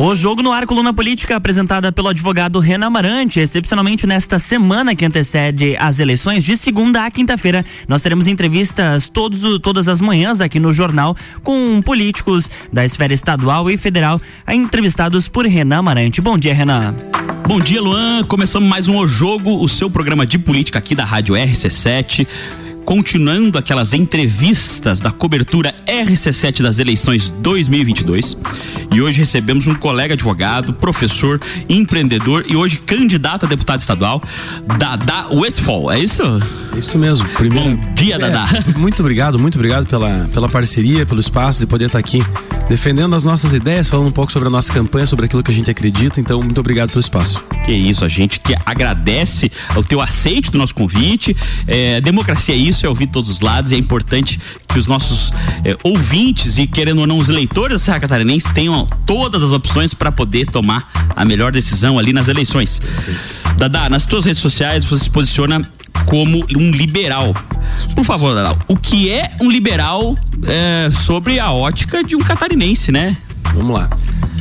O Jogo no Ar, coluna política apresentada pelo advogado Renan Amarante. Excepcionalmente nesta semana que antecede as eleições, de segunda a quinta-feira, nós teremos entrevistas todos, todas as manhãs aqui no jornal com políticos da esfera estadual e federal, entrevistados por Renan Amarante. Bom dia, Renan. Bom dia, Luan. Começamos mais um O Jogo, o seu programa de política aqui da Rádio RC7 continuando aquelas entrevistas da cobertura RC7 das eleições 2022. E hoje recebemos um colega advogado, professor, empreendedor e hoje candidato a deputado estadual, Dada Westfall. É isso? É isso mesmo. Primeiro, Bom dia, é, Dada. Muito obrigado, muito obrigado pela, pela parceria, pelo espaço de poder estar aqui defendendo as nossas ideias, falando um pouco sobre a nossa campanha, sobre aquilo que a gente acredita. Então, muito obrigado pelo espaço. Que isso, a gente que agradece o teu aceite do nosso convite. É, democracia é isso, é ouvir todos os lados. E é importante que os nossos é, ouvintes e, querendo ou não, os eleitores da Serra Catarinense tenham todas as opções para poder tomar a melhor decisão ali nas eleições. Dada, nas tuas redes sociais você se posiciona como um liberal. Por favor, Dada, o que é um liberal é, sobre a ótica de um catarinense, né? Vamos lá.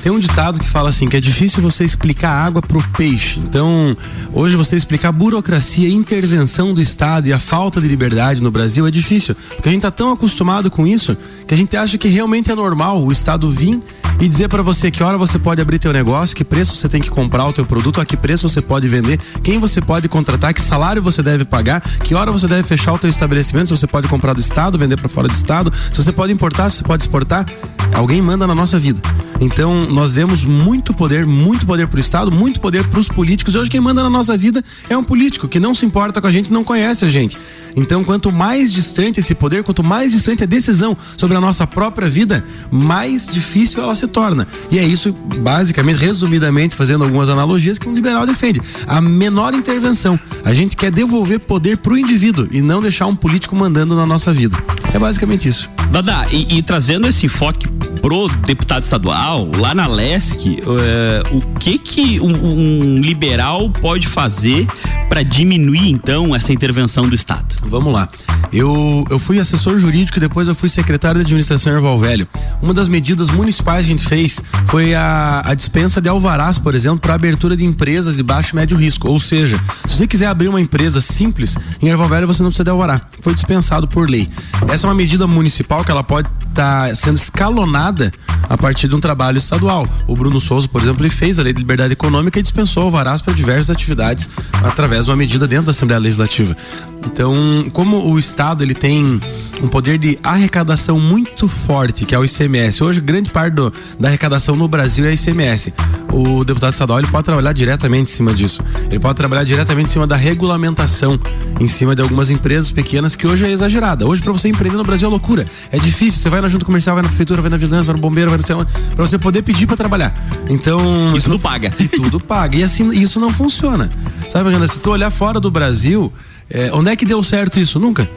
Tem um ditado que fala assim que é difícil você explicar água pro peixe. Então, hoje você explicar burocracia, intervenção do Estado e a falta de liberdade no Brasil é difícil, porque a gente tá tão acostumado com isso que a gente acha que realmente é normal o Estado vir e dizer para você que hora você pode abrir teu negócio, que preço você tem que comprar o teu produto, a que preço você pode vender, quem você pode contratar, que salário você deve pagar, que hora você deve fechar o teu estabelecimento, se você pode comprar do estado, vender para fora do estado, se você pode importar, se você pode exportar, alguém manda na nossa vida. Então, nós demos muito poder, muito poder pro Estado, muito poder pros políticos. E hoje quem manda na nossa vida é um político que não se importa com a gente, não conhece a gente. Então, quanto mais distante esse poder, quanto mais distante a decisão sobre a nossa própria vida, mais difícil ela se torna. E é isso, basicamente, resumidamente, fazendo algumas analogias, que um liberal defende. A menor intervenção. A gente quer devolver poder pro indivíduo e não deixar um político mandando na nossa vida. É basicamente isso. Dada, e, e trazendo esse enfoque pro deputado estadual, lá na LESC, uh, o que que um, um liberal pode fazer para diminuir então essa intervenção do Estado? Vamos lá. Eu, eu fui assessor jurídico e depois eu fui secretário de administração Erval Velho. Uma das medidas municipais que a gente fez foi a, a dispensa de alvarás, por exemplo, para abertura de empresas de baixo e médio risco. Ou seja, se você quiser abrir uma empresa simples, em Erval Velho você não precisa de alvará. Foi dispensado por lei. Essa é uma medida municipal que ela pode estar tá sendo escalonada a partir de um trabalho estadual. O Bruno Souza, por exemplo, ele fez a lei de liberdade econômica e dispensou alvarás para diversas atividades através de uma medida dentro da Assembleia Legislativa. Então, como o Estado ele tem um poder de arrecadação muito forte, que é o ICMS. Hoje, grande parte do, da arrecadação no Brasil é ICMS. O deputado estadual ele pode trabalhar diretamente em cima disso. Ele pode trabalhar diretamente em cima da regulamentação, em cima de algumas empresas pequenas que hoje é exagerada. Hoje, para você empreender no Brasil é loucura. É difícil. Você vai na junta comercial, vai na prefeitura, vai na vigilância, vai no bombeiro, vai no céu, para você poder pedir para trabalhar. Então. Isso tudo paga. E tudo paga. E assim, isso não funciona. Sabe, Ana, se tu olhar fora do Brasil, é, onde é que deu certo isso? Nunca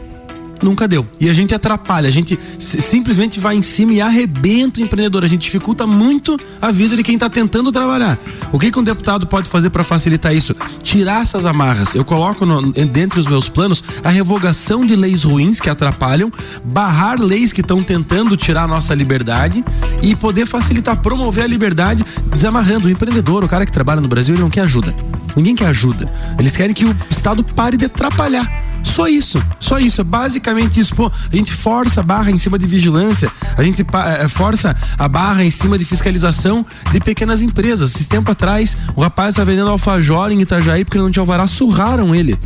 nunca deu. E a gente atrapalha, a gente simplesmente vai em cima e arrebenta o empreendedor. A gente dificulta muito a vida de quem está tentando trabalhar. O que, que um deputado pode fazer para facilitar isso? Tirar essas amarras. Eu coloco no, dentre os meus planos a revogação de leis ruins que atrapalham, barrar leis que estão tentando tirar a nossa liberdade e poder facilitar, promover a liberdade, desamarrando o empreendedor, o cara que trabalha no Brasil, ele não quer ajuda. Ninguém quer ajuda. Eles querem que o Estado pare de atrapalhar. Só isso, só isso. É basicamente isso. Pô, a gente força a barra em cima de vigilância, a gente é, força a barra em cima de fiscalização de pequenas empresas. Esse tempo atrás, o rapaz estava vendendo alfajor em Itajaí porque não tinha alvará, surraram ele.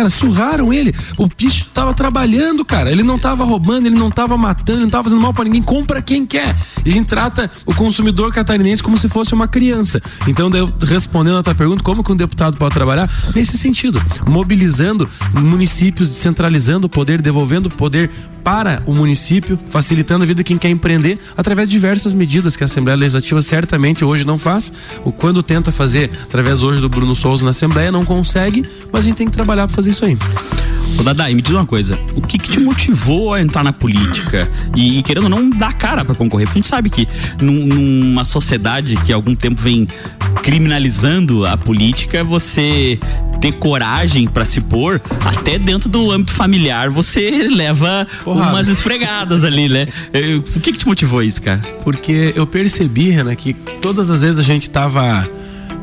Cara, surraram ele. O bicho tava trabalhando, cara. Ele não tava roubando, ele não tava matando, ele não tava fazendo mal para ninguém. Compra quem quer. E a gente trata o consumidor catarinense como se fosse uma criança. Então, eu, respondendo a tua pergunta, como que um deputado pode trabalhar? Nesse sentido, mobilizando municípios, descentralizando o poder, devolvendo o poder para o município, facilitando a vida de quem quer empreender através de diversas medidas que a Assembleia Legislativa certamente hoje não faz. O quando tenta fazer através hoje do Bruno Souza na Assembleia não consegue, mas a gente tem que trabalhar para fazer isso aí. Ô Dadai, me diz uma coisa, o que, que te motivou a entrar na política e, e querendo não dar cara para concorrer? Porque a gente sabe que num, numa sociedade que há algum tempo vem criminalizando a política, você ter coragem para se pôr, até dentro do âmbito familiar, você leva Porrada. umas esfregadas ali, né? O que, que te motivou isso, cara? Porque eu percebi, Renan, que todas as vezes a gente tava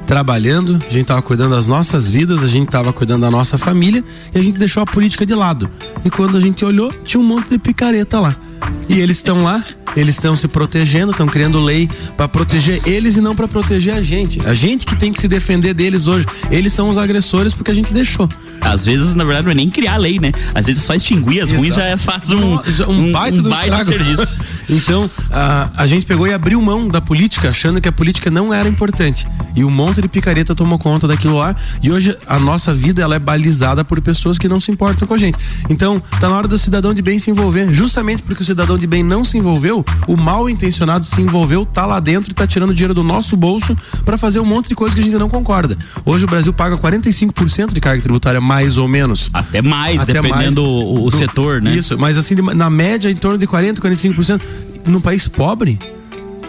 trabalhando, a gente estava cuidando das nossas vidas, a gente estava cuidando da nossa família e a gente deixou a política de lado. E quando a gente olhou, tinha um monte de picareta lá. E eles estão lá, eles estão se protegendo, estão criando lei para proteger eles e não para proteger a gente. A gente que tem que se defender deles hoje. Eles são os agressores porque a gente deixou. Às vezes, na verdade, não é nem criar lei, né? Às vezes só extinguir as Exato. ruins já faz um, um, um baita, um baita serviço. então, a, a gente pegou e abriu mão da política, achando que a política não era importante. E um monte de picareta tomou conta daquilo lá. E hoje a nossa vida ela é balizada por pessoas que não se importam com a gente. Então, tá na hora do cidadão de bem se envolver. Justamente porque o cidadão de bem não se envolveu, o mal intencionado se envolveu, tá lá dentro e tá tirando dinheiro do nosso bolso para fazer um monte de coisa que a gente não concorda. Hoje o Brasil paga 45% de carga tributária, mais ou menos. Até mais, Até dependendo mais, o, o do, setor, né? Isso, mas assim, na média, em torno de 40%, 45%. Num país pobre,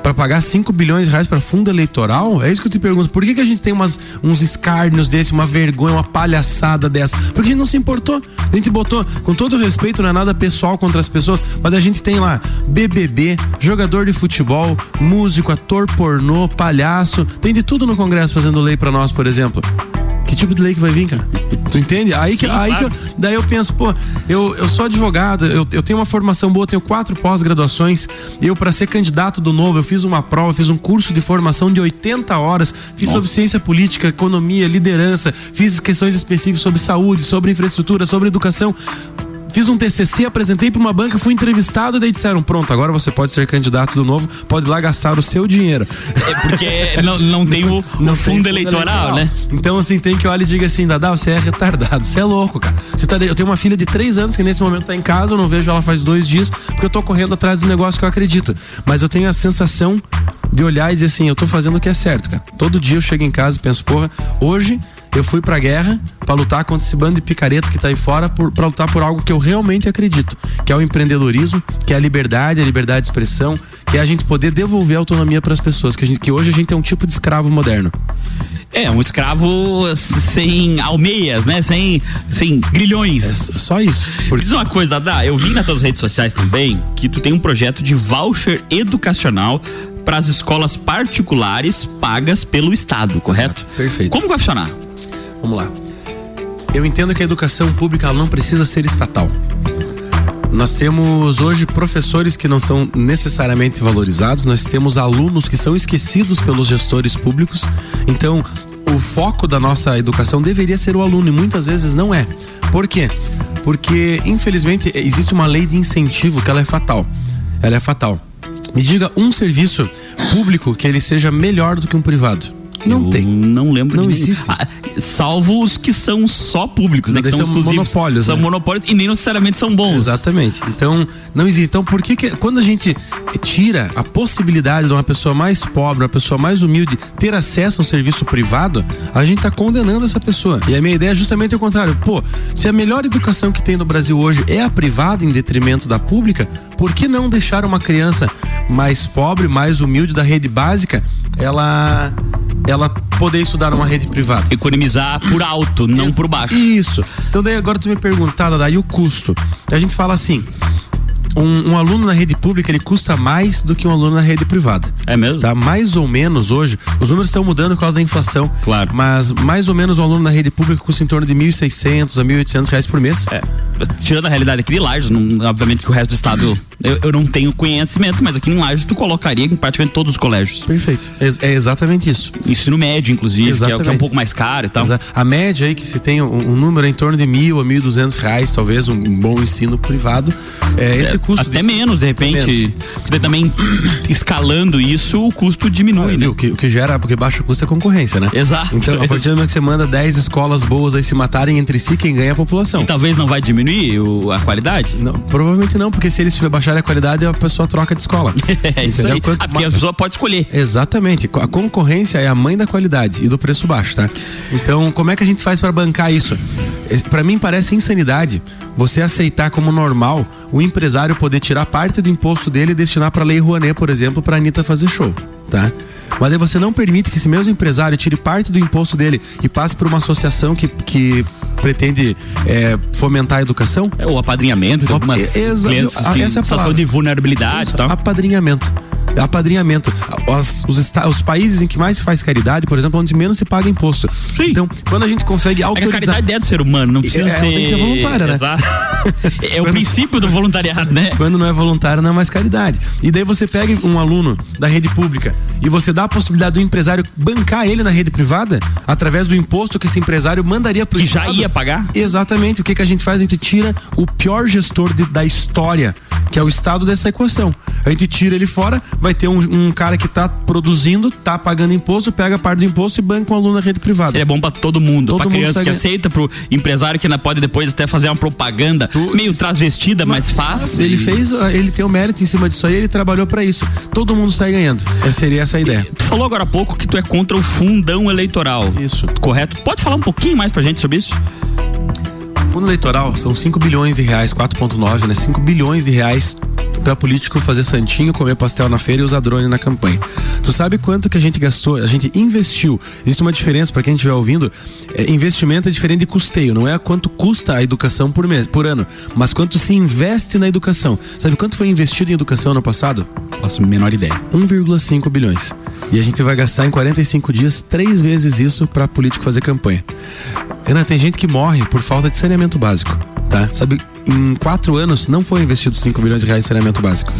para pagar 5 bilhões de reais para fundo eleitoral? É isso que eu te pergunto. Por que, que a gente tem umas, uns escárnios desse, uma vergonha, uma palhaçada dessa? Porque a gente não se importou. A gente botou, com todo respeito, não é nada pessoal contra as pessoas, mas a gente tem lá BBB, jogador de futebol, músico, ator pornô, palhaço. Tem de tudo no Congresso fazendo lei para nós, por exemplo. Que tipo de lei que vai vir, cara? Tu entende? Aí, Sim, que, aí claro. que eu, daí eu penso, pô, eu, eu sou advogado, eu, eu tenho uma formação boa, tenho quatro pós-graduações. Eu, para ser candidato do novo, eu fiz uma prova, fiz um curso de formação de 80 horas, fiz Nossa. sobre ciência política, economia, liderança, fiz questões específicas sobre saúde, sobre infraestrutura, sobre educação fiz um TCC, apresentei para uma banca, fui entrevistado e daí disseram: pronto, agora você pode ser candidato do novo, pode lá gastar o seu dinheiro. É porque não, não tem o, não fundo, fundo eleitoral, eleitoral, né? Então, assim, tem que olhar e diga assim: Dadá, você é retardado, você é louco, cara. Você tá, eu tenho uma filha de três anos que nesse momento tá em casa, eu não vejo ela faz dois dias, porque eu tô correndo atrás do negócio que eu acredito. Mas eu tenho a sensação de olhar e dizer assim: eu tô fazendo o que é certo, cara. Todo dia eu chego em casa e penso, porra, hoje eu fui pra guerra para lutar contra esse bando de picareta que tá aí fora para lutar por algo que eu realmente acredito, que é o empreendedorismo, que é a liberdade, a liberdade de expressão, que é a gente poder devolver a autonomia para as pessoas, que, gente, que hoje a gente é um tipo de escravo moderno. É, um escravo sem almeias, né? Sem, sem grilhões. É só isso. Porque... Diz uma coisa, Dada, eu vi nas tuas redes sociais também que tu tem um projeto de voucher educacional para as escolas particulares pagas pelo Estado, correto? Perfeito. Como vai funcionar? Vamos lá. Eu entendo que a educação pública não precisa ser estatal. Nós temos hoje professores que não são necessariamente valorizados, nós temos alunos que são esquecidos pelos gestores públicos. Então, o foco da nossa educação deveria ser o aluno e muitas vezes não é. Por quê? Porque, infelizmente, existe uma lei de incentivo que ela é fatal. Ela é fatal. Me diga um serviço público que ele seja melhor do que um privado. Não eu tem. Não lembro não de existe. Ah, salvo os que são só públicos, né? Que são, são monopólios. São né? monopólios e nem necessariamente são bons. Exatamente. Então, não existe. Então, por que, que quando a gente tira a possibilidade de uma pessoa mais pobre, uma pessoa mais humilde, ter acesso a um serviço privado, a gente está condenando essa pessoa. E a minha ideia é justamente o contrário. Pô, se a melhor educação que tem no Brasil hoje é a privada em detrimento da pública, por que não deixar uma criança mais pobre, mais humilde da rede básica, ela ela poder estudar numa rede privada. Economizar por alto, não por baixo. Isso. Então daí agora tu me pergunta, daí o custo. A gente fala assim, um, um, aluno na rede pública ele custa mais do que um aluno na rede privada. É mesmo? Tá mais ou menos hoje. Os números estão mudando por causa da inflação. Claro. Mas mais ou menos um aluno na rede pública custa em torno de 1.600 a 1.800 reais por mês. É. Tirando a realidade aqui de Lages, não, obviamente que o resto do estado eu, eu, não tenho conhecimento, mas aqui em Lages tu colocaria em praticamente todos os colégios. Perfeito. É, é exatamente isso. Ensino médio, inclusive, que é, que é, um pouco mais caro e tal. A média aí que se tem um, um número em torno de mil a mil duzentos reais, talvez um bom ensino privado. É, entre custos. Até menos, de repente. Porque também escalando isso, o custo diminui, ah, né? O que, o que gera, porque baixa custo é concorrência, né? Exato. Então, a partir do momento que você manda 10 escolas boas aí se matarem entre si, quem ganha é a população. E talvez não vai diminuir o, a qualidade? Não, provavelmente não, porque se eles baixarem a qualidade, a pessoa troca de escola. é isso aí. Quanto, ah, porque a pessoa pode escolher. Exatamente. A concorrência é a mãe da qualidade e do preço baixo, tá? Então, como é que a gente faz para bancar isso? Para mim parece insanidade você aceitar como normal o empresário poder tirar parte do imposto dele e destinar para a Lei Rouanet, por exemplo, para a Anitta fazer show, tá? Mas aí você não permite que esse mesmo empresário tire parte do imposto dele e passe por uma associação que, que pretende é, fomentar a educação? É o apadrinhamento de algumas Exa crianças é situação palavra. de vulnerabilidade Isso, e tal. Apadrinhamento. Apadrinhamento. Os, os, os países em que mais se faz caridade, por exemplo, onde menos se paga imposto. Sim. Então, quando a gente consegue É que a autorizar. caridade é do ser humano, não precisa É, ser. tem que ser voluntária, né? Exato. É o princípio do voluntariado, né? Quando não é voluntário, não é mais caridade. E daí você pega um aluno da rede pública e você dá a possibilidade do empresário bancar ele na rede privada através do imposto que esse empresário mandaria pro Que já Estado. ia pagar? Exatamente. O que, que a gente faz? A gente tira o pior gestor de- da história, que é o Estado dessa equação. A gente tira ele fora, vai ter um, um cara que tá produzindo, tá pagando imposto, pega a parte do imposto e banca um aluno na rede privada. Seria bom pra todo mundo, mundo criança que aceita, pro empresário que ainda pode depois até fazer uma propaganda Tu- meio transvestida, mas faz. Ele fez, ele tem o mérito em cima disso aí, ele trabalhou pra isso. Todo mundo sai ganhando. Essa seria essa a ideia. Tu falou agora há pouco que tu é contra o fundão eleitoral. Isso. Correto? Pode falar um pouquinho mais pra gente sobre isso? Fundo eleitoral são 5 bilhões de reais, 4,9, né? 5 bilhões de reais pra político fazer santinho, comer pastel na feira e usar drone na campanha. Tu sabe quanto que a gente gastou? A gente investiu. Existe uma diferença para quem estiver ouvindo. É, investimento é diferente de custeio. Não é quanto custa a educação por mês, por ano, mas quanto se investe na educação. Sabe quanto foi investido em educação no passado? Faço a menor ideia. 1,5 bilhões. E a gente vai gastar em 45 dias três vezes isso para político fazer campanha. Ana, tem gente que morre por falta de saneamento básico, tá? Sabe, em quatro anos não foi investido 5 bilhões de reais em saneamento básico.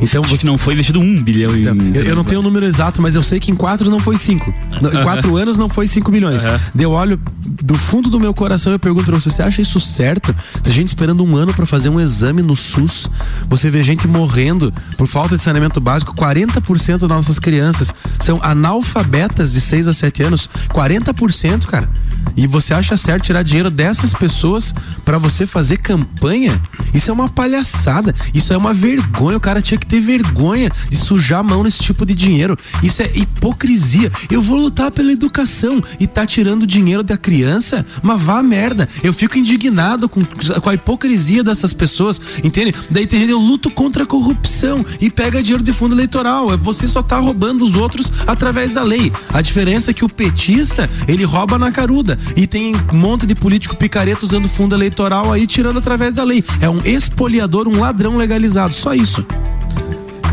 Então Acho você. não foi investido um bilhão em. Então, eu, eu não tenho o número exato, mas eu sei que em quatro não foi cinco. Não, Em quatro anos não foi 5 bilhões. Aham. Deu olho do fundo do meu coração eu pergunto pra você: você acha isso certo? Tem gente esperando um ano pra fazer um exame no SUS. Você vê gente morrendo por falta de saneamento básico. 40% das nossas crianças são analfabetas de 6 a 7 anos. 40%, cara. E você acha certo tirar dinheiro dessas pessoas pra você fazer campanha? Isso é uma palhaçada. Isso é uma vergonha. O cara tinha que ter vergonha de sujar a mão nesse tipo de dinheiro. Isso é hipocrisia. Eu vou lutar pela educação e tá tirando dinheiro da criança? Mas vá merda. Eu fico indignado com, com a hipocrisia dessas pessoas, entende? Daí tem gente, eu luto contra a corrupção e pega dinheiro de fundo eleitoral. É, Você só tá roubando os outros através da lei. A diferença é que o petista, ele rouba na caruda. E tem um monte de político picareta usando fundo eleitoral aí, tirando através da lei. É um expoliador, um ladrão legalizado. Só isso.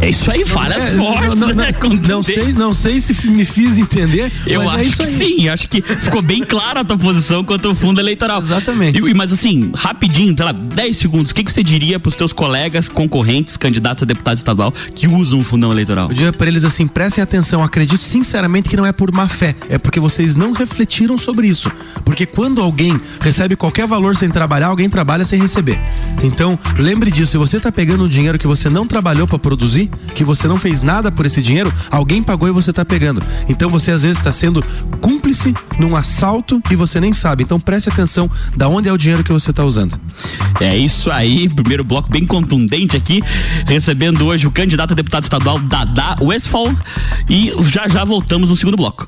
É isso aí, falhas É, fortes, não, não, né? não, não sei, não sei se me fiz entender. Eu é acho isso que sim, acho que ficou bem clara a tua posição quanto ao fundo eleitoral. Exatamente. E- mas assim, rapidinho, sei lá, 10 segundos, o que, que você diria pros teus colegas, concorrentes, candidatos a deputado estadual que usam o fundão eleitoral? Eu diria pra eles assim, prestem atenção, acredito sinceramente que não é por má fé, é porque vocês não refletiram sobre isso. Porque quando alguém recebe qualquer valor sem trabalhar, alguém trabalha sem receber. Então, lembre disso, se você tá pegando um dinheiro que você não trabalhou pra produzir, que você não fez nada por esse dinheiro, alguém pagou e você tá pegando. Então você às vezes está sendo cúmplice num assalto e você nem sabe. Então preste atenção da onde é o dinheiro que você tá usando. É isso aí, primeiro bloco bem contundente aqui, recebendo hoje o candidato a deputado estadual Dada Westphal e já já voltamos no segundo bloco.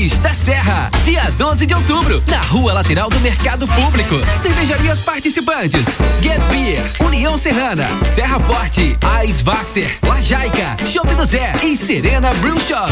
Da Serra. Dia 12 de outubro, na rua lateral do Mercado Público. Cervejarias participantes: Get Beer, União Serrana, Serra Forte, Eisvasser, Lajaica, Shop do Zé e Serena Brew Shop.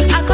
e educação,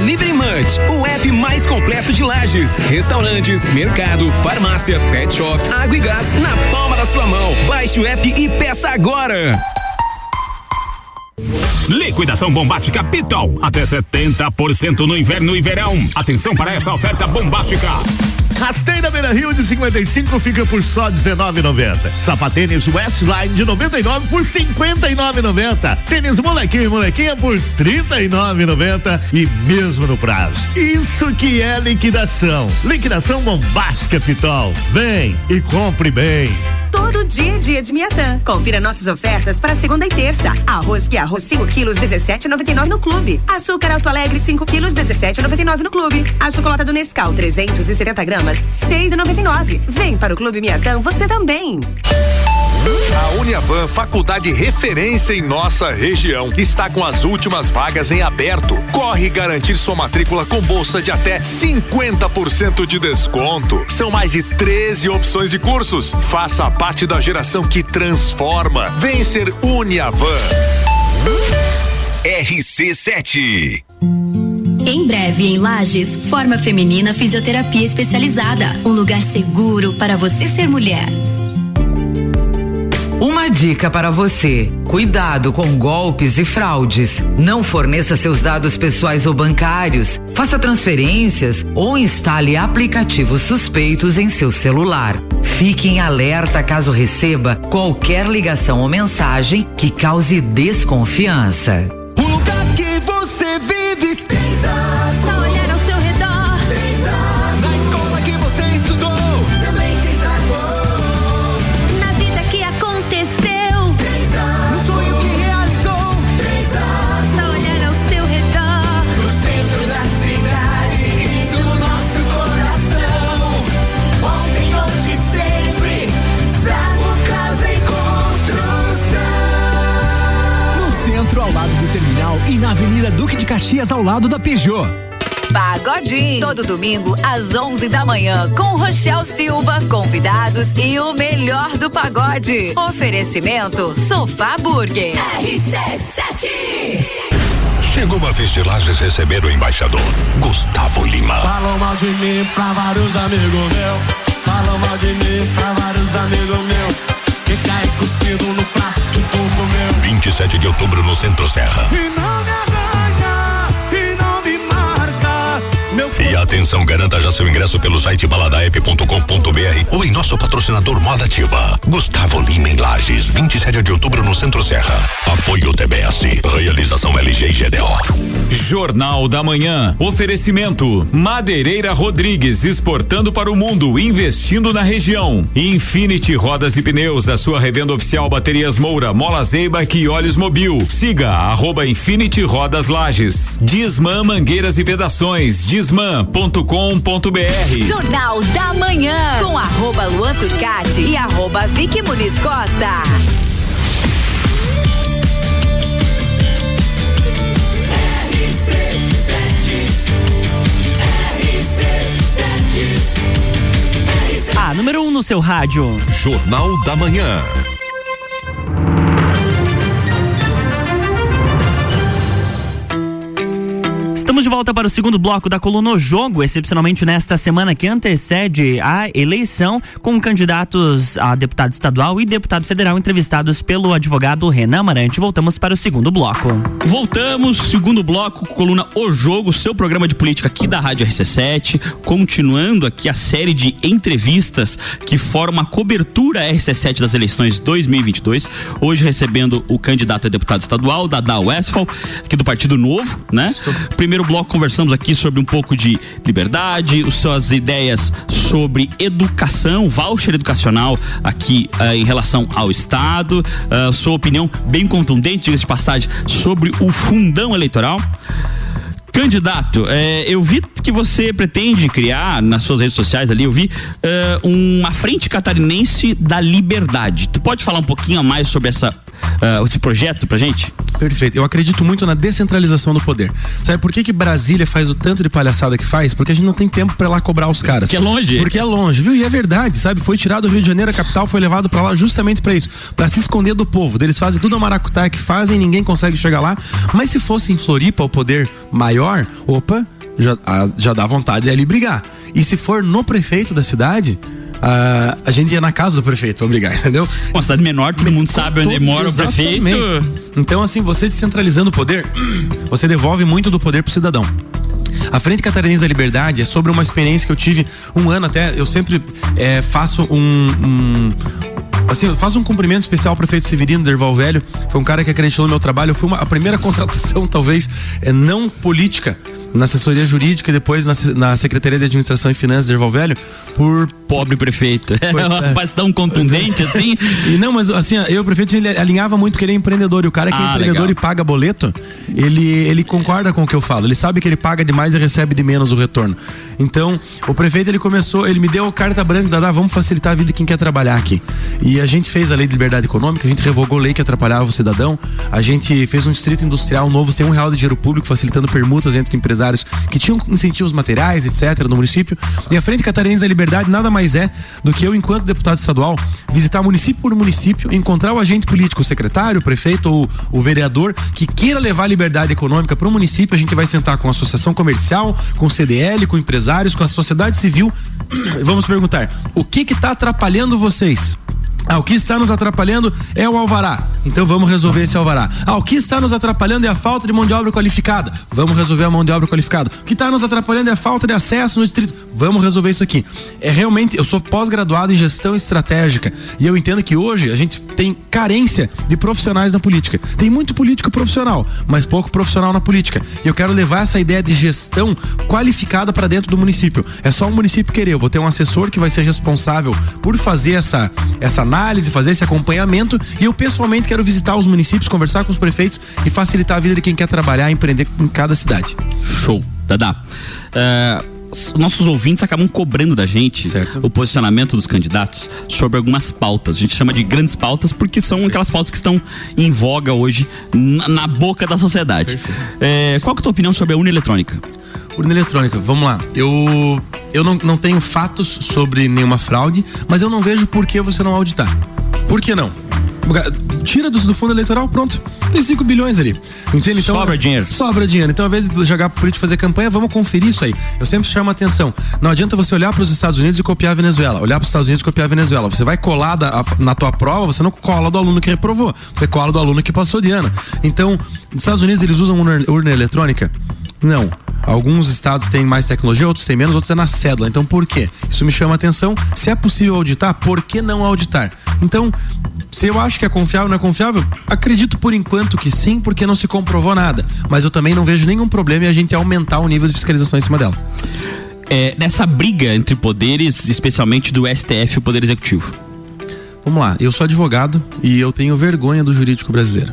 Delivery Munch, o app mais completo de lajes, restaurantes, mercado, farmácia, pet shop, água e gás na palma da sua mão. Baixe o app e peça agora. Liquidação bombástica Pitol. Até 70% no inverno e verão. Atenção para essa oferta bombástica. Rasteira Beira Rio de 55 fica por só 19,90. Sapatênis Westline de 99 por 59,90. Tênis molequinho e molequinha por 39,90 e mesmo no prazo. Isso que é liquidação. Liquidação bombástica Pitol. Vem e compre bem. Todo dia dia de Miatã. Confira nossas ofertas para segunda e terça. Arroz que arroz 5 quilos 17,99 no clube. Açúcar Alto Alegre 5 quilos 17,99 no clube. A chocolate do Nescau 370 gramas 6,99. Vem para o Clube Miatã você também. A Uniavan, faculdade referência em nossa região, está com as últimas vagas em aberto. Corre garantir sua matrícula com bolsa de até 50% de desconto. São mais de 13 opções de cursos. Faça parte da geração que transforma. Vem ser Uniavan. RC7 Em breve, em Lages, Forma Feminina Fisioterapia Especializada. Um lugar seguro para você ser mulher. Uma dica para você: cuidado com golpes e fraudes. Não forneça seus dados pessoais ou bancários. Faça transferências ou instale aplicativos suspeitos em seu celular. Fique em alerta caso receba qualquer ligação ou mensagem que cause desconfiança. De Caxias, ao lado da Peugeot. Pagodinho. Todo domingo às 11 da manhã com Rochel Silva, convidados e o melhor do pagode. Oferecimento Sofá Burger. RC7 Chegou a vez de Lages receber o embaixador, Gustavo Lima. Falam mal de mim pra vários amigos meus. Falam mal de mim pra vários amigos meus. Que cai cuspido no prato que tu comeu. 27 de outubro no Centro Serra. E não me E atenção, garanta já seu ingresso pelo site baladaep.com.br ou em nosso patrocinador Moda Ativa. Gustavo Lima em Lages, 27 de outubro no Centro Serra. Apoio TBS. Realização LG e GDO. Jornal da Manhã. Oferecimento: Madeireira Rodrigues exportando para o mundo, investindo na região. Infinity Rodas e Pneus, a sua revenda oficial Baterias Moura, Mola Zeiba e Olhos Mobil. Siga arroba Infinity Rodas Lages. Disman Mangueiras e Vedações. Disman.com.br. Jornal da Manhã com arroba Luan Turcati e arroba Vicky Muniz Costa. A número 1 um no seu rádio. Jornal da Manhã. Volta para o segundo bloco da coluna O Jogo, excepcionalmente nesta semana que antecede a eleição, com candidatos a deputado estadual e deputado federal entrevistados pelo advogado Renan Amarante. Voltamos para o segundo bloco. Voltamos, segundo bloco, coluna O Jogo, seu programa de política aqui da Rádio RC7, continuando aqui a série de entrevistas que formam a cobertura RC7 das eleições 2022. Hoje recebendo o candidato a deputado estadual, Dada Westphal, aqui do Partido Novo, né? Primeiro bloco conversamos aqui sobre um pouco de liberdade, as suas ideias sobre educação, voucher educacional aqui eh, em relação ao Estado, eh, sua opinião bem contundente, diga-se de passagem, sobre o fundão eleitoral. Candidato, é, eu vi que você pretende criar nas suas redes sociais ali, eu vi é, uma frente catarinense da liberdade. Tu pode falar um pouquinho a mais sobre essa, é, esse projeto pra gente? Perfeito. Eu acredito muito na descentralização do poder. Sabe por que, que Brasília faz o tanto de palhaçada que faz? Porque a gente não tem tempo pra ir lá cobrar os caras. Que é longe. Porque é longe, viu? E é verdade, sabe? Foi tirado do Rio de Janeiro, a capital foi levado pra lá justamente pra isso, Pra se esconder do povo. Eles fazem tudo a maracutaia que fazem, ninguém consegue chegar lá. Mas se fosse em Floripa o poder maior, opa, já, já dá vontade de ali brigar. E se for no prefeito da cidade, a gente ia na casa do prefeito, obrigado, entendeu? Uma cidade menor, todo mundo sabe onde mora o prefeito. Então, assim, você descentralizando o poder, você devolve muito do poder pro cidadão. A Frente Catarinense da Liberdade é sobre uma experiência que eu tive um ano até. Eu sempre eh, faço um. um Assim, faço um cumprimento especial ao prefeito Severino Derval Velho. Foi um cara que acreditou no meu trabalho. Foi uma, a primeira contratação, talvez, é, não política, na assessoria jurídica e depois na, na Secretaria de Administração e Finanças Derval Velho, por. Pobre prefeito. Pois é. Rapaz tão contundente assim. E não, mas assim, eu, o prefeito, ele alinhava muito que ele é empreendedor. E o cara que é Ah, empreendedor legal. e paga boleto, ele, ele concorda com o que eu falo. Ele sabe que ele paga demais e recebe de menos o retorno. Então, o prefeito, ele começou, ele me deu carta branca, Dadá, vamos facilitar a vida de quem quer trabalhar aqui. E a gente fez a lei de liberdade econômica, a gente revogou a lei que atrapalhava o cidadão, a gente fez um distrito industrial novo sem um real de dinheiro público, facilitando permutas entre empresários que tinham incentivos materiais, etc., no município. E a Frente Catarinense da Liberdade nada mais é do que eu, enquanto deputado estadual, visitar município por município, encontrar o agente político, o secretário, o prefeito ou o vereador que queira levar liberdade econômica para o município. A gente vai sentar com a associação comercial, com o CDL, com empresários, com a sociedade civil. Vamos perguntar: o que está atrapalhando vocês? Ah, o que está nos atrapalhando é o alvará. Então vamos resolver esse alvará. Ah, o que está nos atrapalhando é a falta de mão de obra qualificada. Vamos resolver a mão de obra qualificada. O que está nos atrapalhando é a falta de acesso no distrito. Vamos resolver isso aqui. É realmente, eu sou pós-graduado em gestão estratégica e eu entendo que hoje a gente tem carência de profissionais na política. Tem muito político profissional, mas pouco profissional na política. E eu quero levar essa ideia de gestão qualificada para dentro do município. É só o município querer. Eu vou ter um assessor que vai ser responsável por fazer essa, essa análise, fazer esse acompanhamento. E eu pessoalmente quero visitar os municípios, conversar com os prefeitos e facilitar a vida de quem quer trabalhar e empreender em cada cidade. Show, Dadá. É, nossos ouvintes acabam cobrando da gente o posicionamento dos candidatos sobre algumas pautas. A gente chama de grandes pautas porque são aquelas pautas que estão em voga hoje na, na boca da sociedade. É, qual que é a tua opinião sobre a urna eletrônica? Urna eletrônica, vamos lá. Eu, eu não, não tenho fatos sobre nenhuma fraude, mas eu não vejo por que você não auditar. Por que não? Tira do, do fundo eleitoral, pronto. Tem 5 bilhões ali. Entende? Então, Sobra dinheiro. Sobra dinheiro. Então, ao invés de jogar pro político fazer campanha, vamos conferir isso aí. Eu sempre chamo a atenção. Não adianta você olhar para os Estados Unidos e copiar a Venezuela. Olhar para os Estados Unidos e copiar a Venezuela. Você vai colar da- na tua prova, você não cola do aluno que reprovou. Você cola do aluno que passou de ano. Então, nos Estados Unidos eles usam urna, urna eletrônica? Não. Alguns estados têm mais tecnologia, outros têm menos, outros é na cédula. Então, por quê? Isso me chama a atenção. Se é possível auditar, por que não auditar? Então, se eu acho que é confiável ou não é confiável, acredito por enquanto que sim, porque não se comprovou nada. Mas eu também não vejo nenhum problema em a gente aumentar o nível de fiscalização em cima dela. É, nessa briga entre poderes, especialmente do STF e o Poder Executivo. Vamos lá, eu sou advogado e eu tenho vergonha do jurídico brasileiro.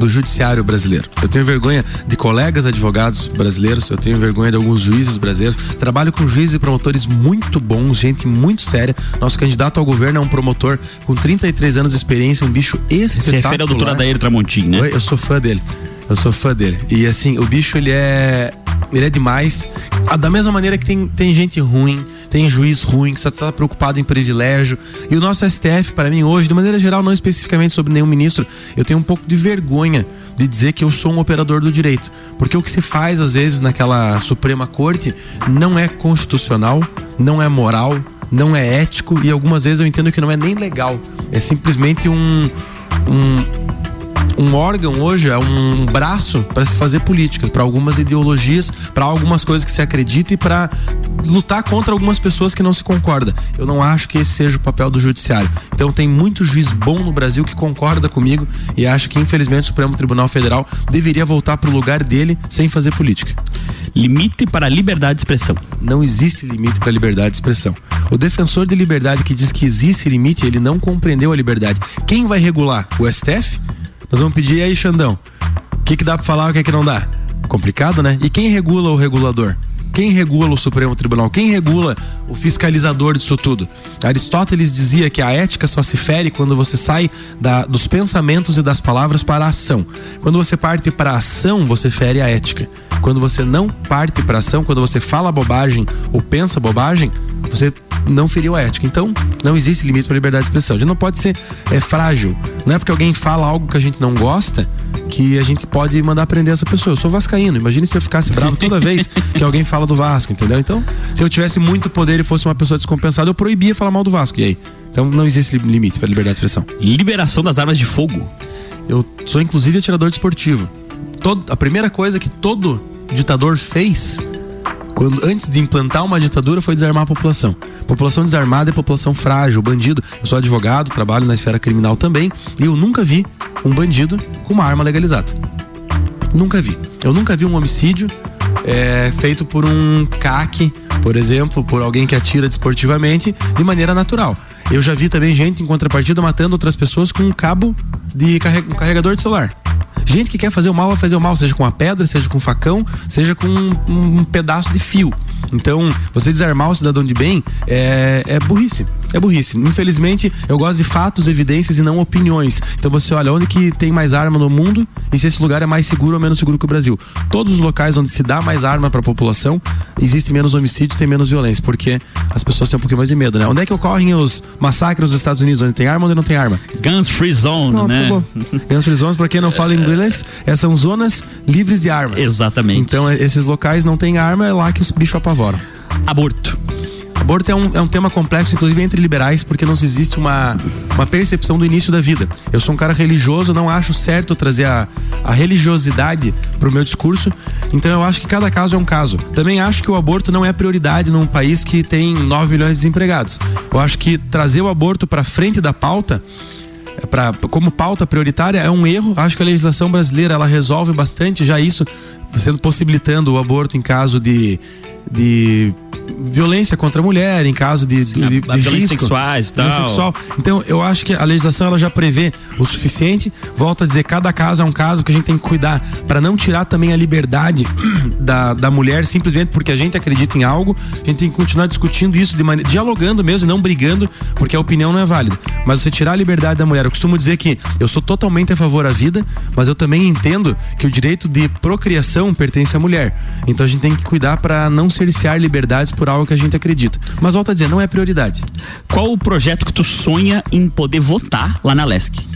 Do judiciário brasileiro. Eu tenho vergonha de colegas advogados brasileiros, eu tenho vergonha de alguns juízes brasileiros. Trabalho com juízes e promotores muito bons, gente muito séria. Nosso candidato ao governo é um promotor com 33 anos de experiência, um bicho Se espetacular. refere ao doutor Adair Tramontim, né? Eu sou fã dele. Eu sou fã dele. E assim, o bicho ele é. Ele é demais. Ah, Da mesma maneira que tem, tem gente ruim, tem juiz ruim, que só tá preocupado em privilégio. E o nosso STF, para mim, hoje, de maneira geral, não especificamente sobre nenhum ministro, eu tenho um pouco de vergonha de dizer que eu sou um operador do direito. Porque o que se faz, às vezes, naquela Suprema Corte não é constitucional, não é moral, não é ético e algumas vezes eu entendo que não é nem legal. É simplesmente um. um um órgão hoje é um braço para se fazer política, para algumas ideologias, para algumas coisas que se acredita e para lutar contra algumas pessoas que não se concorda. Eu não acho que esse seja o papel do judiciário. Então tem muito juiz bom no Brasil que concorda comigo e acha que infelizmente o Supremo Tribunal Federal deveria voltar para o lugar dele sem fazer política. Limite para a liberdade de expressão. Não existe limite para a liberdade de expressão. O defensor de liberdade que diz que existe limite, ele não compreendeu a liberdade. Quem vai regular? O STF? Nós vamos pedir aí, Xandão. O que, que dá para falar, o que, que não dá? Complicado, né? E quem regula o regulador? Quem regula o Supremo Tribunal? Quem regula o fiscalizador disso tudo? Aristóteles dizia que a ética só se fere quando você sai da- dos pensamentos e das palavras para a ação. Quando você parte para a ação, você fere a ética. Quando você não parte para a ação, quando você fala bobagem ou pensa bobagem, você não feriu a ética. Então, não existe limite para a liberdade de expressão. A gente não pode ser é, frágil. Não é porque alguém fala algo que a gente não gosta que a gente pode mandar prender essa pessoa. Eu sou vascaíno. Imagine se eu ficasse bravo toda vez que alguém fala do Vasco, entendeu? Então, se eu tivesse muito poder e fosse uma pessoa descompensada, eu proibia falar mal do Vasco. E aí? Então, não existe li- limite para liberdade de expressão. Liberação das armas de fogo. Eu sou inclusive atirador desportivo. Todo, a primeira coisa que todo ditador fez quando, antes de implantar uma ditadura foi desarmar a população. População desarmada é população frágil, bandido. Eu sou advogado, trabalho na esfera criminal também, e eu nunca vi um bandido com uma arma legalizada. Nunca vi. Eu nunca vi um homicídio é, feito por um CAC, por exemplo, por alguém que atira desportivamente de maneira natural. Eu já vi também gente em contrapartida matando outras pessoas com um cabo de carre- um carregador de celular. Gente que quer fazer o mal vai fazer o mal, seja com uma pedra, seja com um facão, seja com um, um pedaço de fio. Então, você desarmar o cidadão de bem é, é burrice. É burrice. Infelizmente, eu gosto de fatos, evidências e não opiniões. Então você olha onde que tem mais arma no mundo e se esse lugar é mais seguro ou menos seguro que o Brasil. Todos os locais onde se dá mais arma para a população, existe menos homicídios, tem menos violência, porque as pessoas têm um pouquinho mais de medo, né? Onde é que ocorrem os massacres dos Estados Unidos? Onde tem arma ou onde não tem arma? Guns Free Zone, Pronto, né? acabou. Guns Free Zones, pra quem não fala inglês, são zonas livres de armas. Exatamente. Então, esses locais não tem arma, é lá que os bichos apavoram. Aborto. Aborto é um, é um tema complexo, inclusive entre liberais, porque não existe uma, uma percepção do início da vida. Eu sou um cara religioso, não acho certo trazer a, a religiosidade pro meu discurso, então eu acho que cada caso é um caso. Também acho que o aborto não é prioridade num país que tem 9 milhões de desempregados. Eu acho que trazer o aborto para frente da pauta pra, como pauta prioritária é um erro. Acho que a legislação brasileira ela resolve bastante já isso, sendo possibilitando o aborto em caso de, de violência contra a mulher, em caso de, de, de, a de violência risco, sexuais tal. sexual. Então eu acho que a legislação ela já prevê o suficiente. Volto a dizer, cada caso é um caso que a gente tem que cuidar para não tirar também a liberdade da, da mulher simplesmente porque a gente acredita em algo. A gente tem que continuar discutindo isso de maneira dialogando mesmo e não brigando, porque a opinião não é válida. Mas você tirar a liberdade da mulher, eu costumo dizer que eu sou totalmente a favor da vida, mas eu também entendo que o direito de procriação pertence à mulher. Então a gente tem que cuidar para não cercear liberdades por algo que a gente acredita. Mas volto a dizer, não é prioridade. Qual o projeto que tu sonha em poder votar lá na LESC?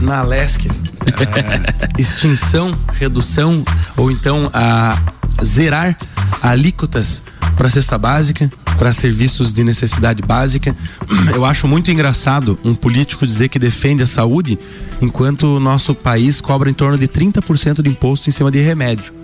na Lesc, é, extinção, redução ou então a zerar alíquotas para cesta básica, para serviços de necessidade básica. Eu acho muito engraçado um político dizer que defende a saúde, enquanto o nosso país cobra em torno de 30% de imposto em cima de remédio.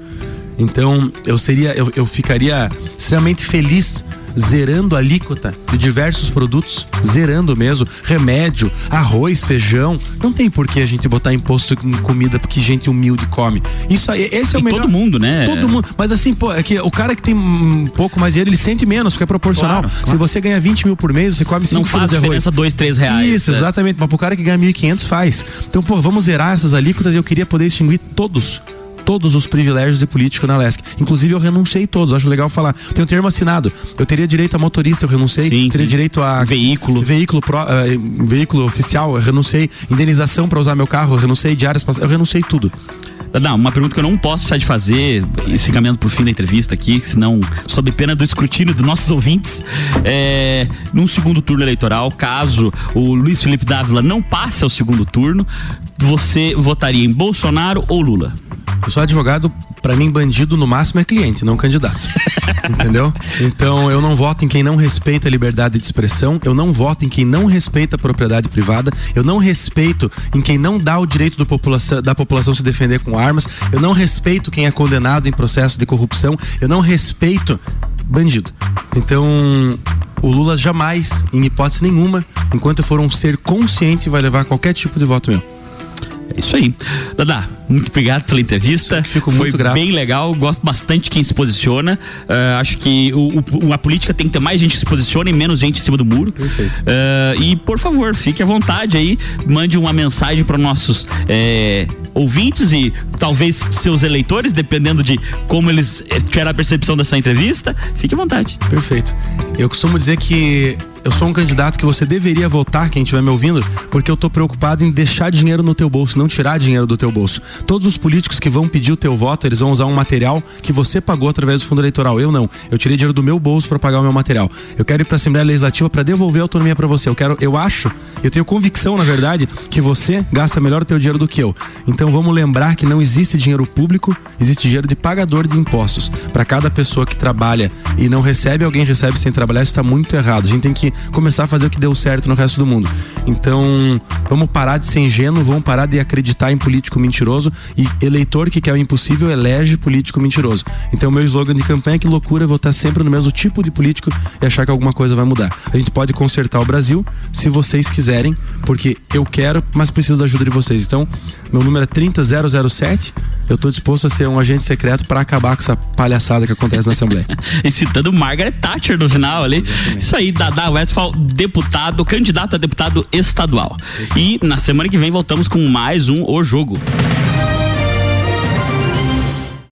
Então, eu seria, eu, eu ficaria extremamente feliz zerando a alíquota de diversos produtos, zerando mesmo, remédio, arroz, feijão. Não tem por que a gente botar imposto em comida porque gente humilde come. Isso aí, esse é o E melhor. todo mundo, né? Todo mundo. Mas assim, pô, é que o cara que tem um pouco mais dinheiro, ele sente menos, porque é proporcional. Claro, Se claro. você ganha 20 mil por mês, você come 5 Não faz diferença dois, três reais. Isso, né? exatamente. Mas pro cara que ganha 1.500 faz. Então, pô, vamos zerar essas alíquotas e eu queria poder extinguir todos. Todos os privilégios de político na LESC. Inclusive, eu renunciei todos. Acho legal falar. Tenho termo assinado. Eu teria direito a motorista, eu renunciei. Sim, teria sim. direito a. Veículo. Veículo, pró- eh, veículo oficial, eu renunciei. Indenização para usar meu carro, eu renunciei. Diárias passadas, eu renunciei tudo. Não, uma pergunta que eu não posso deixar de fazer, se caminhando pro fim da entrevista aqui, senão, sob pena do escrutínio dos nossos ouvintes, é, num segundo turno eleitoral, caso o Luiz Felipe Dávila não passe ao segundo turno, você votaria em Bolsonaro ou Lula? Eu sou advogado, pra mim, bandido no máximo é cliente, não candidato. Entendeu? Então eu não voto em quem não respeita a liberdade de expressão, eu não voto em quem não respeita a propriedade privada, eu não respeito em quem não dá o direito do população, da população se defender com armas, eu não respeito quem é condenado em processo de corrupção, eu não respeito bandido. Então, o Lula jamais, em hipótese nenhuma, enquanto for um ser consciente, vai levar qualquer tipo de voto meu. É isso aí. Dada, muito obrigado pela entrevista. Fico Foi muito grato. bem legal. Gosto bastante de quem se posiciona. Ah, acho que o, o- a política tem que ter mais gente que se posiciona e menos gente em cima do muro. Perfeito. Ah, e, por favor, fique à vontade aí. Mande uma mensagem para nossos eh, ouvintes e talvez seus eleitores, dependendo de como eles eh, tiveram a percepção dessa entrevista. Fique à vontade. Perfeito. Eu costumo dizer que eu sou um candidato que você deveria votar, quem estiver me ouvindo, porque eu tô preocupado em deixar dinheiro no teu bolso, não tirar dinheiro do teu bolso. Todos os políticos que vão pedir o teu voto, eles vão usar um material que você pagou através do fundo eleitoral. Eu não. Eu tirei dinheiro do meu bolso para pagar o meu material. Eu quero ir para a Assembleia Legislativa para devolver a autonomia para você. Eu quero, eu acho, eu tenho convicção, na verdade, que você gasta melhor o teu dinheiro do que eu. Então vamos lembrar que não existe dinheiro público, existe dinheiro de pagador de impostos. Para cada pessoa que trabalha e não recebe, alguém recebe sem trabalhar, isso está muito errado. A gente tem que começar a fazer o que deu certo no resto do mundo. Então, vamos parar de ser ingênuo, vamos parar de acreditar em político mentiroso e eleitor que quer o impossível elege político mentiroso. Então, meu slogan de campanha é que loucura é votar sempre no mesmo tipo de político e achar que alguma coisa vai mudar. A gente pode consertar o Brasil se vocês quiserem, porque eu quero, mas preciso da ajuda de vocês. Então, meu número é 30007. Eu tô disposto a ser um agente secreto para acabar com essa palhaçada que acontece na Assembleia. e citando Margaret Thatcher no final ali. Isso aí, Dada Westphal, deputado, candidato a deputado estadual. E na semana que vem voltamos com mais um O Jogo.